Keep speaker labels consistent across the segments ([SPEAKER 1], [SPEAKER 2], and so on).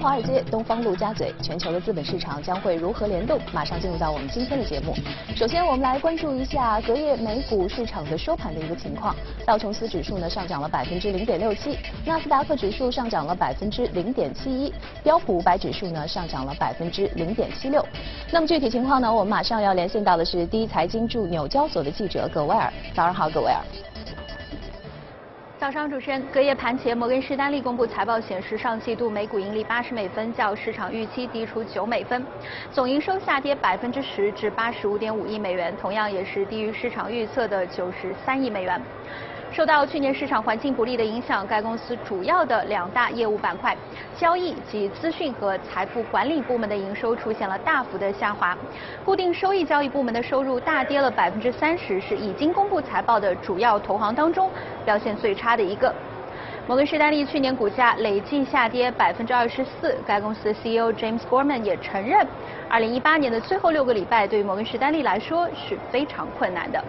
[SPEAKER 1] 华尔街，东方陆家嘴，全球的资本市场将会如何联动？马上进入到我们今天的节目。首先，我们来关注一下隔夜美股市场的收盘的一个情况。道琼斯指数呢上涨了百分之零点六七，纳斯达克指数上涨了百分之零点七一，标普五百指数呢上涨了百分之零点七六。那么具体情况呢，我们马上要连线到的是第一财经驻纽交所的记者葛威尔。早上好，葛威尔。
[SPEAKER 2] 早上，主持人，隔夜盘前，摩根士丹利公布财报显示，上季度每股盈利八十美分，较市场预期低出九美分，总营收下跌百分之十至八十五点五亿美元，同样也是低于市场预测的九十三亿美元。受到去年市场环境不利的影响，该公司主要的两大业务板块——交易及资讯和财富管理部门的营收出现了大幅的下滑。固定收益交易部门的收入大跌了百分之三十，是已经公布财报的主要投行当中表现最差的一个。摩根士丹利去年股价累计下跌百分之二十四，该公司 CEO James Gorman 也承认，二零一八年的最后六个礼拜对于摩根士丹利来说是非常困难的。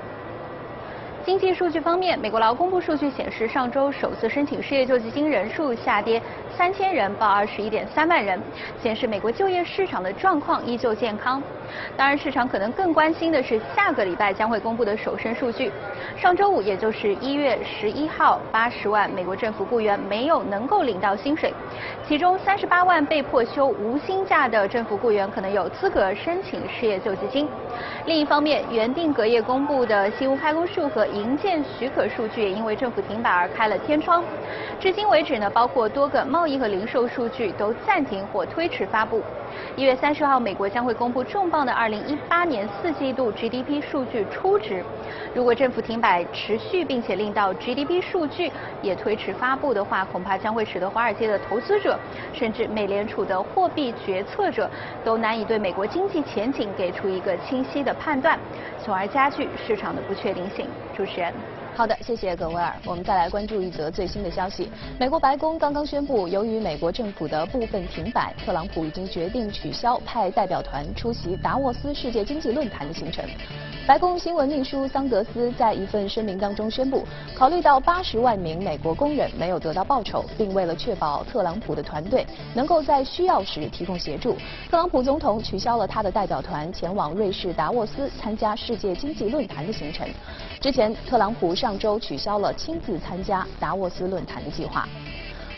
[SPEAKER 2] 经济数据方面，美国劳工部数据显示，上周首次申请失业救济金人数下跌三千人，报二十一点三万人，显示美国就业市场的状况依旧健康。当然，市场可能更关心的是下个礼拜将会公布的首申数据。上周五，也就是一月十一号，八十万美国政府雇员没有能够领到薪水，其中三十八万被迫休无薪假的政府雇员可能有资格申请失业救济金。另一方面，原定隔夜公布的新屋开工数和营建许可数据也因为政府停摆而开了天窗。至今为止呢，包括多个贸易和零售数据都暂停或推迟发布。一月三十号，美国将会公布重磅的二零一八年四季度 GDP 数据初值。如果政府停摆持续，并且令到 GDP 数据也推迟发布的话，恐怕将会使得华尔街的投资者，甚至美联储的货币决策者都难以对美国经济前景给出一个清晰的判断，从而加剧市场的不确定性。主持人。
[SPEAKER 1] 好的，谢谢葛威尔。我们再来关注一则最新的消息。美国白宫刚刚宣布，由于美国政府的部分停摆，特朗普已经决定取消派代表团出席达沃斯世界经济论坛的行程。白宫新闻秘书桑德斯在一份声明当中宣布，考虑到八十万名美国工人没有得到报酬，并为了确保特朗普的团队能够在需要时提供协助，特朗普总统取消了他的代表团前往瑞士达沃斯参加世界经济论坛的行程。之前，特朗普上周取消了亲自参加达沃斯论坛的计划。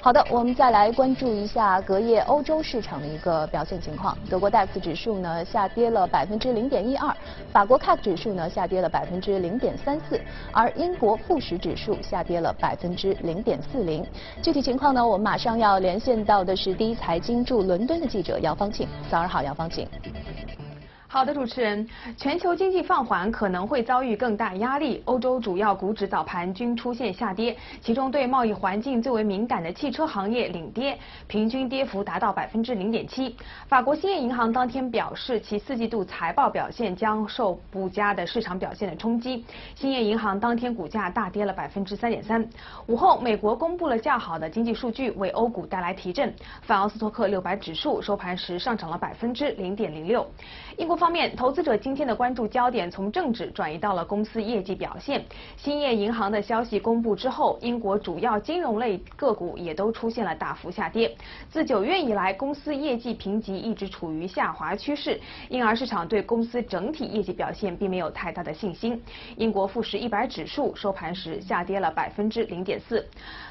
[SPEAKER 1] 好的，我们再来关注一下隔夜欧洲市场的一个表现情况。德国 DAX 指数呢下跌了百分之零点一二，法国 CAC 指数呢下跌了百分之零点三四，而英国富时指数下跌了百分之零点四零。具体情况呢，我们马上要连线到的是第一财经驻伦敦的记者姚方庆。早上好，姚方庆。
[SPEAKER 3] 好的，主持人，全球经济放缓可能会遭遇更大压力。欧洲主要股指早盘均出现下跌，其中对贸易环境最为敏感的汽车行业领跌，平均跌幅达到百分之零点七。法国兴业银行当天表示，其四季度财报表现将受不佳的市场表现的冲击。兴业银行当天股价大跌了百分之三点三。午后，美国公布了较好的经济数据，为欧股带来提振。泛奥斯托克六百指数收盘时上涨了百分之零点零六。英国方面，投资者今天的关注焦点从政治转移到了公司业绩表现。兴业银行的消息公布之后，英国主要金融类个股也都出现了大幅下跌。自九月以来，公司业绩评级一直处于下滑趋势，因而市场对公司整体业绩表现并没有太大的信心。英国富时一百指数收盘时下跌了百分之零点四。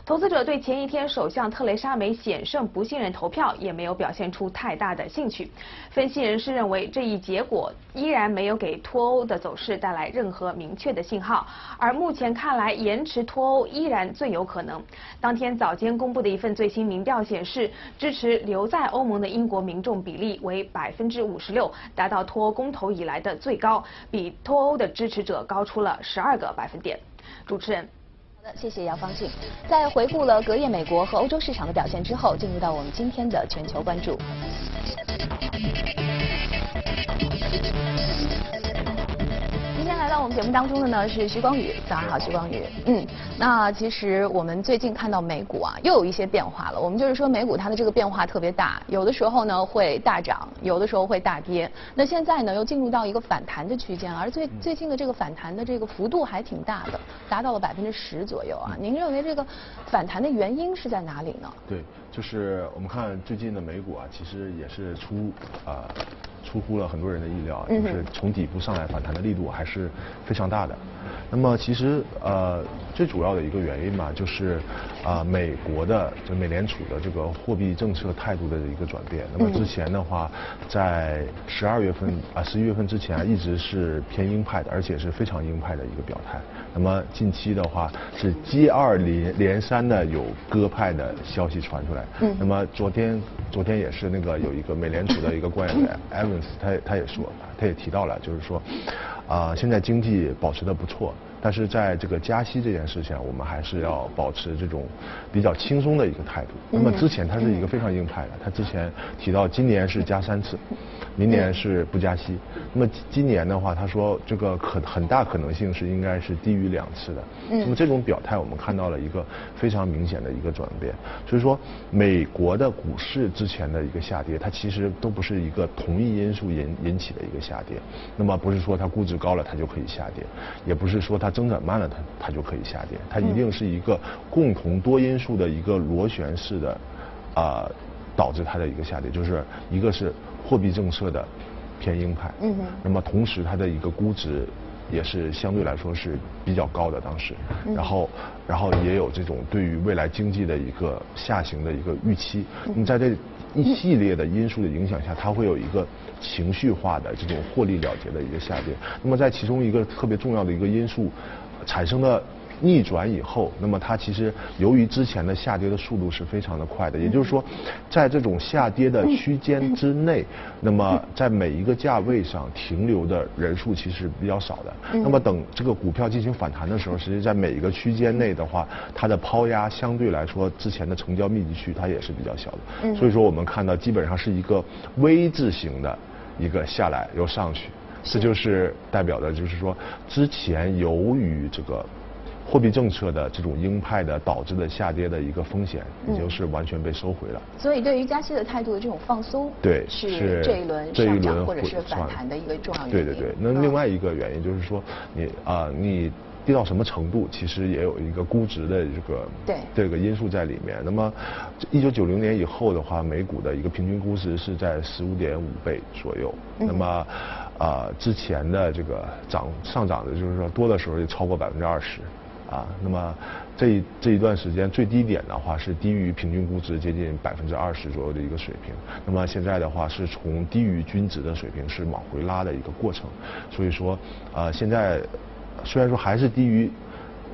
[SPEAKER 3] 投资者对前一天首相特蕾莎梅险胜不信任投票也没有表现出太大的兴趣。分析人士认为，这一结果依然没有给脱欧的走势带来任何明确的信号，而目前看来，延迟脱欧依然最有可能。当天早间公布的一份最新民调显示，支持留在欧盟的英国民众比例为百分之五十六，达到脱欧公投以来的最高，比脱欧的支持者高出了十二个百分点。主持人。
[SPEAKER 1] 谢谢姚方静。在回顾了隔夜美国和欧洲市场的表现之后，进入到我们今天的全球关注。我我们节目当中的呢是徐光宇，早上好，徐光宇。嗯，那其实我们最近看到美股啊，又有一些变化了。我们就是说美股它的这个变化特别大，有的时候呢会大涨，有的时候会大跌。那现在呢又进入到一个反弹的区间，而最最近的这个反弹的这个幅度还挺大的，达到了百分之十左右啊。您认为这个反弹的原因是在哪里呢？
[SPEAKER 4] 对，就是我们看最近的美股啊，其实也是出啊。出乎了很多人的意料，就是从底部上来反弹的力度还是非常大的。那么其实呃最主要的一个原因嘛，就是啊美国的就美联储的这个货币政策态度的一个转变。那么之前的话，在十二月份啊十一月份之前啊一直是偏鹰派的，而且是非常鹰派的一个表态。那么近期的话是接二连连三的有鸽派的消息传出来。嗯。那么昨天昨天也是那个有一个美联储的一个官员 Evans，他他也说，他也提到了，就是说。啊，现在经济保持的不错，但是在这个加息这件事情，我们还是要保持这种比较轻松的一个态度。那么之前他是一个非常硬派的，他之前提到今年是加三次，明年是不加息。那么今年的话，他说这个可很大可能性是应该是低于两次的。那么这种表态，我们看到了一个非常明显的一个转变。所以说，美国的股市之前的一个下跌，它其实都不是一个同一因素引引起的一个下跌。那么不是说它估值高了它就可以下跌，也不是说它增长慢了它它就可以下跌，它一定是一个共同多因素的一个螺旋式的啊导致它的一个下跌，就是一个是货币政策的。偏鹰派，嗯哼，那么同时它的一个估值也是相对来说是比较高的，当时，然后，然后也有这种对于未来经济的一个下行的一个预期。那么在这一系列的因素的影响下，它会有一个情绪化的这种获利了结的一个下跌。那么在其中一个特别重要的一个因素产生的。逆转以后，那么它其实由于之前的下跌的速度是非常的快的，也就是说，在这种下跌的区间之内，那么在每一个价位上停留的人数其实比较少的。那么等这个股票进行反弹的时候，实际在每一个区间内的话，它的抛压相对来说之前的成交密集区它也是比较小的。所以说我们看到基本上是一个 V 字形的一个下来又上去，这就是代表的就是说之前由于这个。货币政策的这种鹰派的导致的下跌的一个风险，已经是完全被收回了。
[SPEAKER 1] 所以，对于加息的态度的这种放松，
[SPEAKER 4] 对，
[SPEAKER 1] 是这一轮上涨或者是反弹的一个重要原
[SPEAKER 4] 因。对对对，那另外一个原因就是说，你啊，你跌到什么程度，其实也有一个估值的这个
[SPEAKER 1] 对
[SPEAKER 4] 这个因素在里面。那么，一九九零年以后的话，美股的一个平均估值是在十五点五倍左右。那么，啊，之前的这个涨上涨的，就是说多的时候就超过百分之二十。啊，那么这这一段时间最低点的话是低于平均估值接近百分之二十左右的一个水平，那么现在的话是从低于均值的水平是往回拉的一个过程，所以说啊现在虽然说还是低于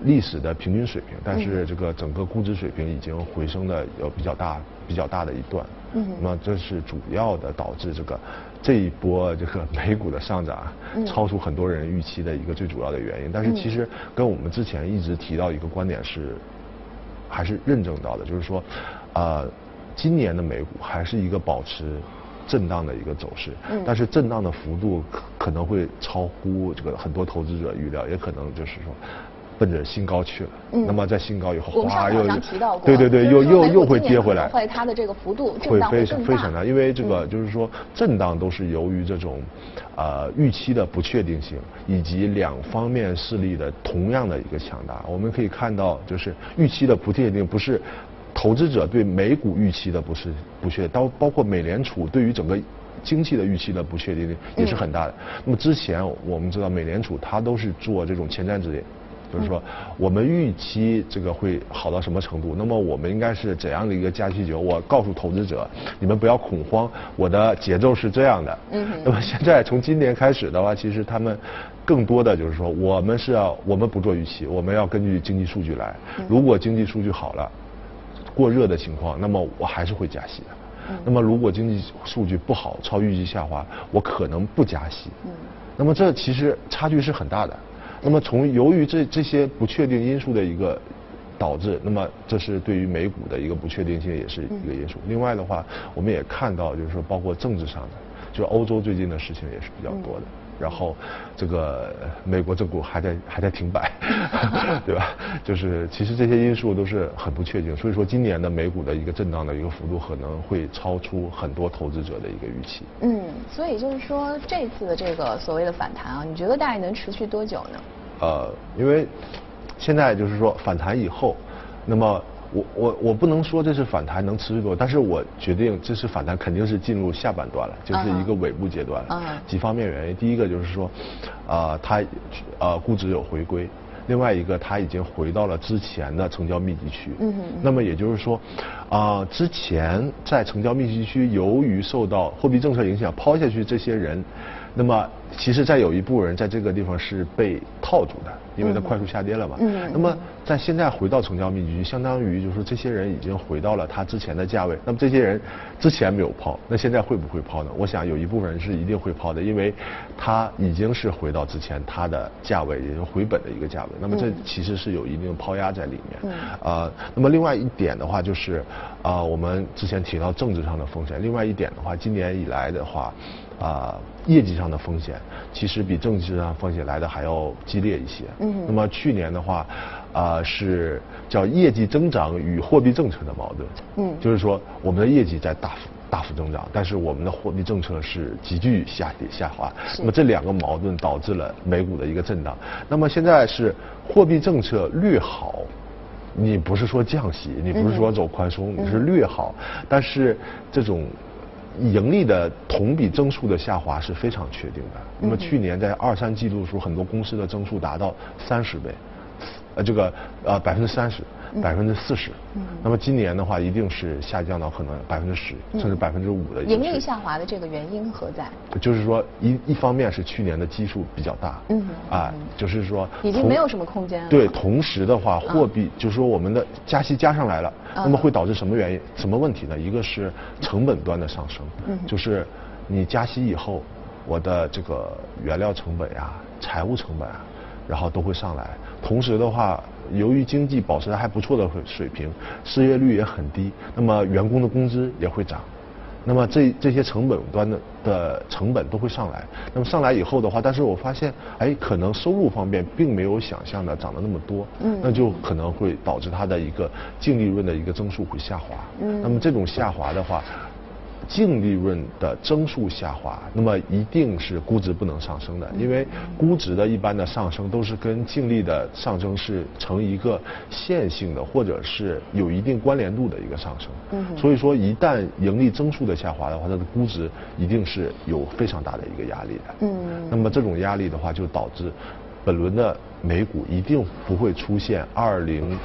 [SPEAKER 4] 历史的平均水平，但是这个整个估值水平已经回升的有比较大比较大的一段，嗯，那么这是主要的导致这个。这一波这个美股的上涨，超出很多人预期的一个最主要的原因。但是其实跟我们之前一直提到一个观点是，还是认证到的，就是说，呃，今年的美股还是一个保持震荡的一个走势。但是震荡的幅度可可能会超乎这个很多投资者预料，也可能就是说。奔着新高去了，那么在新高以后，
[SPEAKER 1] 哗又
[SPEAKER 4] 对对对，又又又会跌回来，
[SPEAKER 1] 会它的这个幅度
[SPEAKER 4] 会非常非常大，因为这个就是说震荡都是由于这种呃预期的不确定性，以及两方面势力的同样的一个强大。我们可以看到，就是预期的不确定，不是投资者对美股预期的不是不确定，包包括美联储对于整个经济的预期的不确定性也是很大的。那么之前我们知道，美联储它都是做这种前瞻指引。就是说，我们预期这个会好到什么程度？那么我们应该是怎样的一个加息节奏？我告诉投资者，你们不要恐慌，我的节奏是这样的。嗯。那么现在从今年开始的话，其实他们更多的就是说，我们是要我们不做预期，我们要根据经济数据来。如果经济数据好了，过热的情况，那么我还是会加息的。嗯。那么如果经济数据不好，超预期下滑，我可能不加息。嗯。那么这其实差距是很大的。那么从由于这这些不确定因素的一个导致，那么这是对于美股的一个不确定性也是一个因素。另外的话，我们也看到就是说，包括政治上的，就欧洲最近的事情也是比较多的。然后这个美国政府还在还在停摆，对吧？就是其实这些因素都是很不确定，所以说今年的美股的一个震荡的一个幅度可能会超出很多投资者的一个预期。
[SPEAKER 1] 嗯，所以就是说这次的这个所谓的反弹啊，你觉得大概能持续多久呢？
[SPEAKER 4] 呃，因为现在就是说反弹以后，那么。我我我不能说这是反弹能持续多，但是我决定这是反弹肯定是进入下半段了，就是一个尾部阶段。嗯。几方面原因，第一个就是说，啊，它呃估值有回归，另外一个它已经回到了之前的成交密集区。那么也就是说，啊，之前在成交密集区，由于受到货币政策影响抛下去这些人，那么其实再有一部分人在这个地方是被套住的。因为它快速下跌了嘛，嗯，那么在现在回到成交密集区，相当于就是说这些人已经回到了他之前的价位。那么这些人之前没有抛，那现在会不会抛呢？我想有一部分人是一定会抛的，因为他已经是回到之前他的价位，也就回本的一个价位。那么这其实是有一定抛压在里面。嗯。啊，那么另外一点的话就是，啊，我们之前提到政治上的风险。另外一点的话，今年以来的话。啊，业绩上的风险其实比政治上风险来的还要激烈一些。嗯。那么去年的话，啊是叫业绩增长与货币政策的矛盾。嗯。就是说，我们的业绩在大幅大幅增长，但是我们的货币政策是急剧下跌下滑。那么这两个矛盾导致了美股的一个震荡。那么现在是货币政策略好，你不是说降息，你不是说走宽松，你是略好，但是这种。盈利的同比增速的下滑是非常确定的。那么去年在二三季度的时候，很多公司的增速达到三十倍，呃，这个呃百分之三十。百分之四十，那么今年的话，一定是下降到可能百分之十，甚至百分之五的。
[SPEAKER 1] 盈利下滑的这个原因何在？
[SPEAKER 4] 就是说，一一方面是去年的基数比较大，嗯，啊，就是说
[SPEAKER 1] 已经没有什么空间了。
[SPEAKER 4] 对，同时的话，货币就是说我们的加息加上来了，那么会导致什么原因？什么问题呢？一个是成本端的上升，嗯，就是你加息以后，我的这个原料成本呀、财务成本啊，然后都会上来。同时的话。由于经济保持还不错的水平，失业率也很低，那么员工的工资也会涨，那么这这些成本端的的成本都会上来。那么上来以后的话，但是我发现，哎，可能收入方面并没有想象的涨得那么多，嗯，那就可能会导致它的一个净利润的一个增速会下滑。嗯，那么这种下滑的话。净利润的增速下滑，那么一定是估值不能上升的，因为估值的一般的上升都是跟净利的上升是成一个线性的，或者是有一定关联度的一个上升。嗯，所以说一旦盈利增速的下滑的话，它的估值一定是有非常大的一个压力的。嗯，那么这种压力的话，就导致本轮的美股一定不会出现二零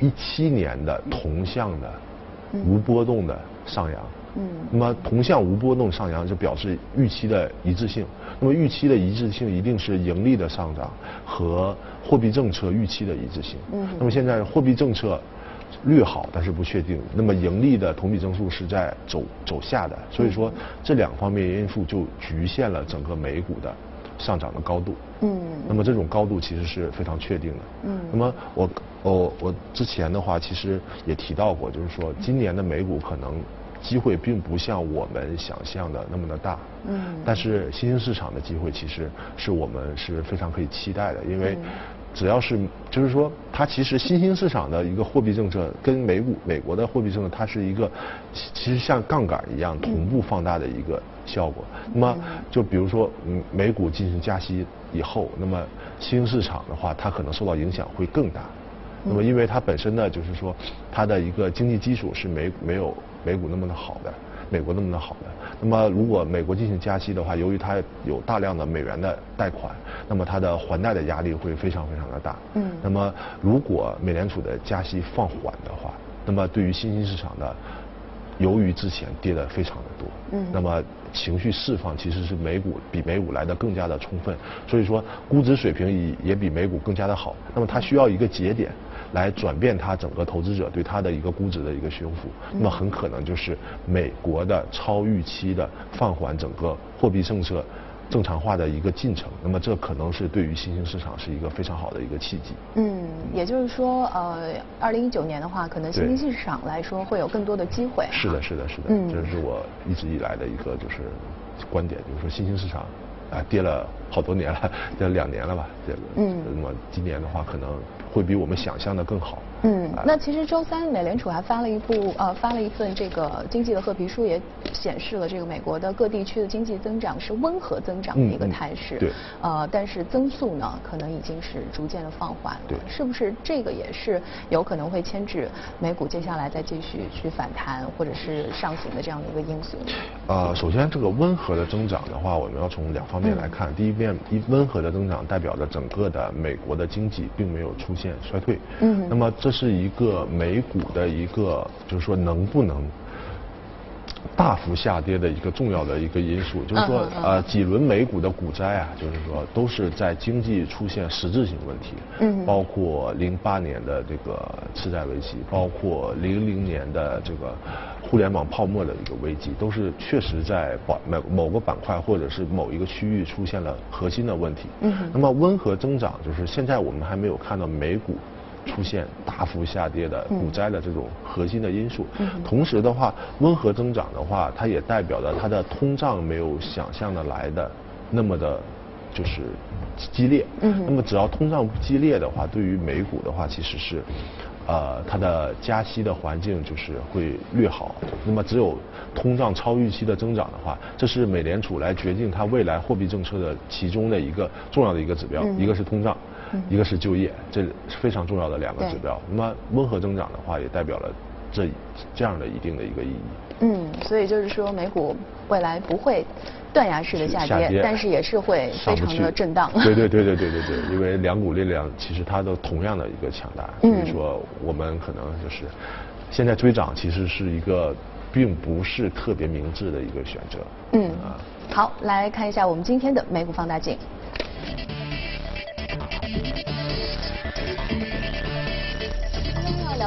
[SPEAKER 4] 一七年的同向的无波动的上扬。嗯，那么同向无波动上扬就表示预期的一致性。那么预期的一致性一定是盈利的上涨和货币政策预期的一致性。嗯，那么现在货币政策略好，但是不确定。那么盈利的同比增速是在走走下的，所以说这两方面因素就局限了整个美股的上涨的高度。嗯，那么这种高度其实是非常确定的。嗯，那么我我我之前的话其实也提到过，就是说今年的美股可能。机会并不像我们想象的那么的大，嗯，但是新兴市场的机会其实是我们是非常可以期待的，因为只要是就是说，它其实新兴市场的一个货币政策跟美股美国的货币政策，它是一个其实像杠杆一样同步放大的一个效果。那么就比如说，嗯，美股进行加息以后，那么新兴市场的话，它可能受到影响会更大。那么因为它本身呢，就是说它的一个经济基础是没没有。美股那么的好的，美国那么的好的，那么如果美国进行加息的话，由于它有大量的美元的贷款，那么它的还贷的压力会非常非常的大。嗯。那么如果美联储的加息放缓的话，那么对于新兴市场的，由于之前跌的非常的多，嗯。那么情绪释放其实是美股比美股来的更加的充分，所以说估值水平也也比美股更加的好。那么它需要一个节点。来转变它整个投资者对它的一个估值的一个修复，那么很可能就是美国的超预期的放缓整个货币政策正常化的一个进程，那么这可能是对于新兴市场是一个非常好的一个契机。
[SPEAKER 1] 嗯，也就是说，呃，二零一九年的话，可能新兴市场来说会有更多的机会。
[SPEAKER 4] 是的，是的，是的，这是我一直以来的一个就是观点，就是说新兴市场啊跌了好多年了，跌了两年了吧，这个。嗯。那么今年的话，可能会比我们想象的更好。
[SPEAKER 1] 嗯，那其实周三美联储还发了一部呃发了一份这个经济的褐皮书，也显示了这个美国的各地区的经济增长是温和增长的一个态势。
[SPEAKER 4] 对。
[SPEAKER 1] 呃，但是增速呢，可能已经是逐渐的放缓了。
[SPEAKER 4] 对。
[SPEAKER 1] 是不是这个也是有可能会牵制美股接下来再继续去反弹或者是上行的这样的一个因素？
[SPEAKER 4] 呃，首先这个温和的增长的话，我们要从两方面来看。第一面，一温和的增长代表着整个的美国的经济并没有出现衰退。嗯。那么这是一个。美股的一个就是说能不能大幅下跌的一个重要的一个因素，就是说呃几轮美股的股灾啊，就是说都是在经济出现实质性问题，嗯，包括零八年的这个次贷危机，包括零零年的这个互联网泡沫的一个危机，都是确实在某某某个板块或者是某一个区域出现了核心的问题。嗯，那么温和增长就是现在我们还没有看到美股。出现大幅下跌的股灾的这种核心的因素，同时的话，温和增长的话，它也代表着它的通胀没有想象的来的那么的，就是激烈。那么只要通胀不激烈的话，对于美股的话，其实是，呃，它的加息的环境就是会略好。那么只有通胀超预期的增长的话，这是美联储来决定它未来货币政策的其中的一个重要的一个指标，一个是通胀。一个是就业，这是非常重要的两个指标。那么温和增长的话，也代表了这这样的一定的一个意义。
[SPEAKER 1] 嗯，所以就是说，美股未来不会断崖式的下跌，但是也是会非常的震荡。
[SPEAKER 4] 对对对对对对对，因为两股力量其实它都同样的一个强大，所以说我们可能就是现在追涨，其实是一个并不是特别明智的一个选择。
[SPEAKER 1] 嗯，好，来看一下我们今天的美股放大镜。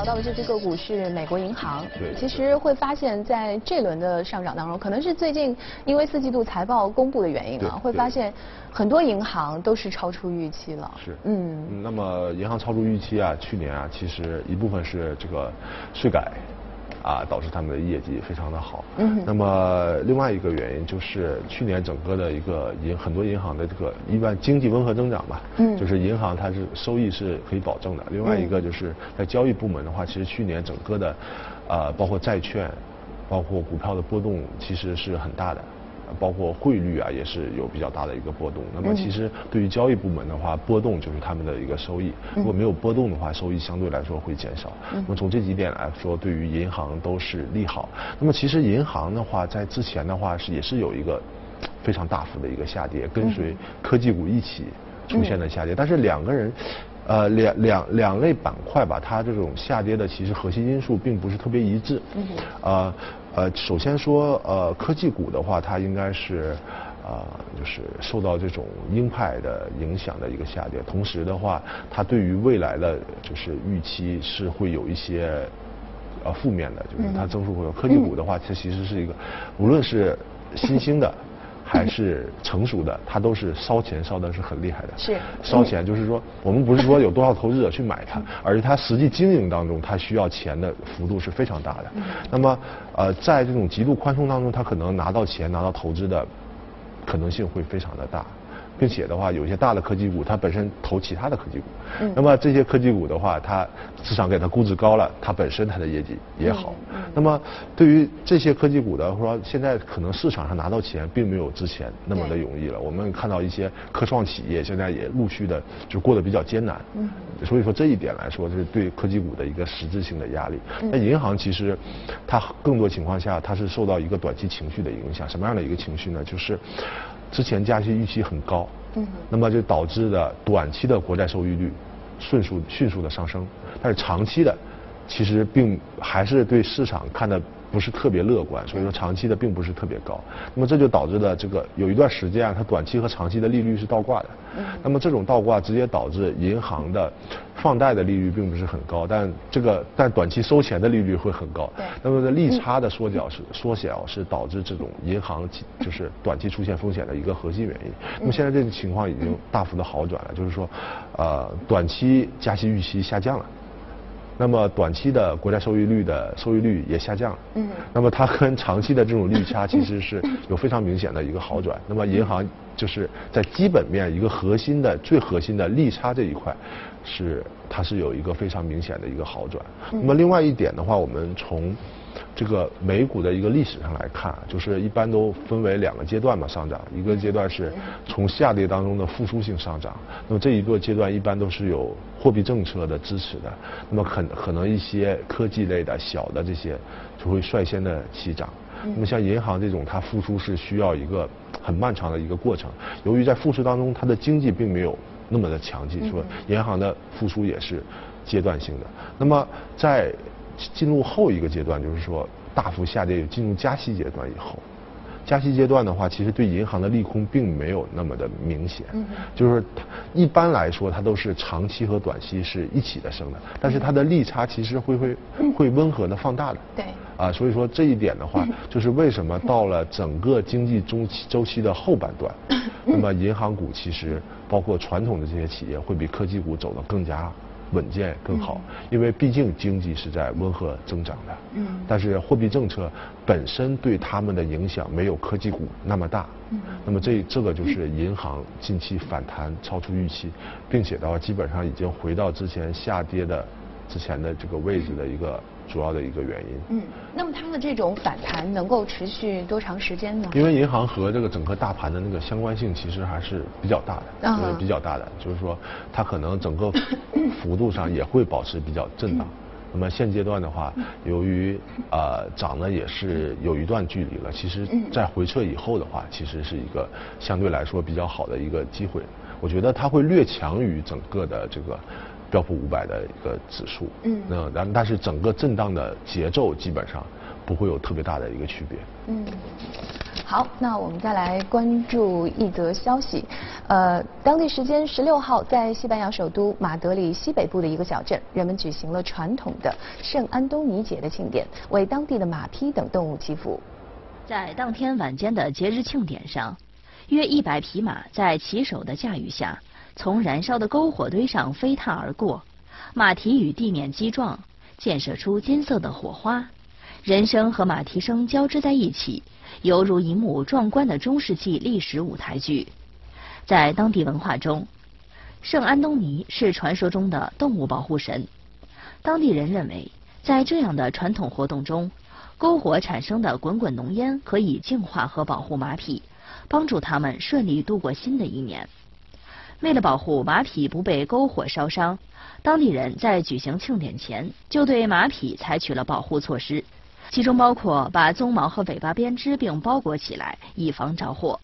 [SPEAKER 1] 到的这只个股是美国银行。
[SPEAKER 4] 对。
[SPEAKER 1] 其实会发现，在这轮的上涨当中，可能是最近因为四季度财报公布的原因啊，会发现很多银行都是超出预期了。
[SPEAKER 4] 是。嗯。那么银行超出预期啊，去年啊，其实一部分是这个税改。啊，导致他们的业绩非常的好。嗯。那么另外一个原因就是去年整个的一个银很多银行的这个一般经济温和增长吧。嗯。就是银行它是收益是可以保证的。另外一个就是在交易部门的话，其实去年整个的，呃，包括债券，包括股票的波动其实是很大的。包括汇率啊，也是有比较大的一个波动。那么其实对于交易部门的话，波动就是他们的一个收益。如果没有波动的话，收益相对来说会减少。那么从这几点来说，对于银行都是利好。那么其实银行的话，在之前的话是也是有一个非常大幅的一个下跌，跟随科技股一起出现的下跌。但是两个人，呃，两两两类板块吧，它这种下跌的其实核心因素并不是特别一致。嗯。呃。呃，首先说，呃，科技股的话，它应该是，呃，就是受到这种鹰派的影响的一个下跌。同时的话，它对于未来的就是预期是会有一些，呃，负面的，就是它增速会有。科技股的话，它其实是一个，无论是新兴的。还是成熟的，它都是烧钱烧的是很厉害的。
[SPEAKER 1] 是
[SPEAKER 4] 烧钱，就是说我们不是说有多少投资者去买它，而是它实际经营当中，它需要钱的幅度是非常大的。那么，呃，在这种极度宽松当中，它可能拿到钱、拿到投资的可能性会非常的大。并且的话，有一些大的科技股，它本身投其他的科技股，嗯，那么这些科技股的话，它市场给它估值高了，它本身它的业绩也好。那么对于这些科技股的说，现在可能市场上拿到钱并没有之前那么的容易了。我们看到一些科创企业现在也陆续的就过得比较艰难。嗯，所以说这一点来说，是对科技股的一个实质性的压力。那银行其实它更多情况下它是受到一个短期情绪的影响。什么样的一个情绪呢？就是之前加息预期很高。嗯，那么就导致的短期的国债收益率迅速迅速的上升，但是长期的其实并还是对市场看的。不是特别乐观，所以说长期的并不是特别高。那么这就导致了这个有一段时间啊，它短期和长期的利率是倒挂的。那么这种倒挂直接导致银行的放贷的利率并不是很高，但这个但短期收钱的利率会很高。那么利差的缩小是缩小是导致这种银行就是短期出现风险的一个核心原因。那么现在这个情况已经大幅的好转了，就是说，呃，短期加息预期下降了。那么短期的国债收益率的收益率也下降。嗯。那么它跟长期的这种利差 其实是有非常明显的一个好转。那么银行就是在基本面一个核心的最核心的利差这一块，是它是有一个非常明显的一个好转。那么另外一点的话，我们从这个美股的一个历史上来看，就是一般都分为两个阶段嘛上涨，一个阶段是从下跌当中的复苏性上涨，那么这一个阶段一般都是有货币政策的支持的，那么可可能一些科技类的小的这些就会率先的起涨，那么像银行这种它复苏是需要一个很漫长的一个过程，由于在复苏当中它的经济并没有那么的强劲，说银行的复苏也是阶段性的，那么在进入后一个阶段，就是说大幅下跌，进入加息阶段以后，加息阶段的话，其实对银行的利空并没有那么的明显。嗯。就是它一般来说，它都是长期和短期是一起的升的，但是它的利差其实会会会温和的放大的。
[SPEAKER 1] 对。
[SPEAKER 4] 啊，所以说这一点的话，就是为什么到了整个经济中期周期的后半段，那么银行股其实包括传统的这些企业会比科技股走得更加。稳健更好，因为毕竟经济是在温和增长的。嗯。但是货币政策本身对他们的影响没有科技股那么大。嗯。那么这这个就是银行近期反弹超出预期，并且的话基本上已经回到之前下跌的之前的这个位置的一个。主要的一个原因。
[SPEAKER 1] 嗯，那么它的这种反弹能够持续多长时间呢？
[SPEAKER 4] 因为银行和这个整个大盘的那个相关性其实还是比较大的，啊，比较大的，就是说它可能整个 幅度上也会保持比较震荡。那么现阶段的话，由于呃涨呢也是有一段距离了，其实在回撤以后的话，其实是一个相对来说比较好的一个机会。我觉得它会略强于整个的这个。标普五百的一个指数，嗯，那然但是整个震荡的节奏基本上不会有特别大的一个区别。嗯，
[SPEAKER 1] 好，那我们再来关注一则消息，呃，当地时间十六号，在西班牙首都马德里西北部的一个小镇，人们举行了传统的圣安东尼节的庆典，为当地的马匹等动物祈福。
[SPEAKER 5] 在当天晚间的节日庆典上，约一百匹马在骑手的驾驭下。从燃烧的篝火堆上飞踏而过，马蹄与地面击撞，溅射出金色的火花，人声和马蹄声交织在一起，犹如一幕壮观的中世纪历史舞台剧。在当地文化中，圣安东尼是传说中的动物保护神。当地人认为，在这样的传统活动中，篝火产生的滚滚浓烟可以净化和保护马匹，帮助它们顺利度过新的一年。为了保护马匹不被篝火烧伤，当地人在举行庆典前就对马匹采取了保护措施，其中包括把鬃毛和尾巴编织并包裹起来，以防着火。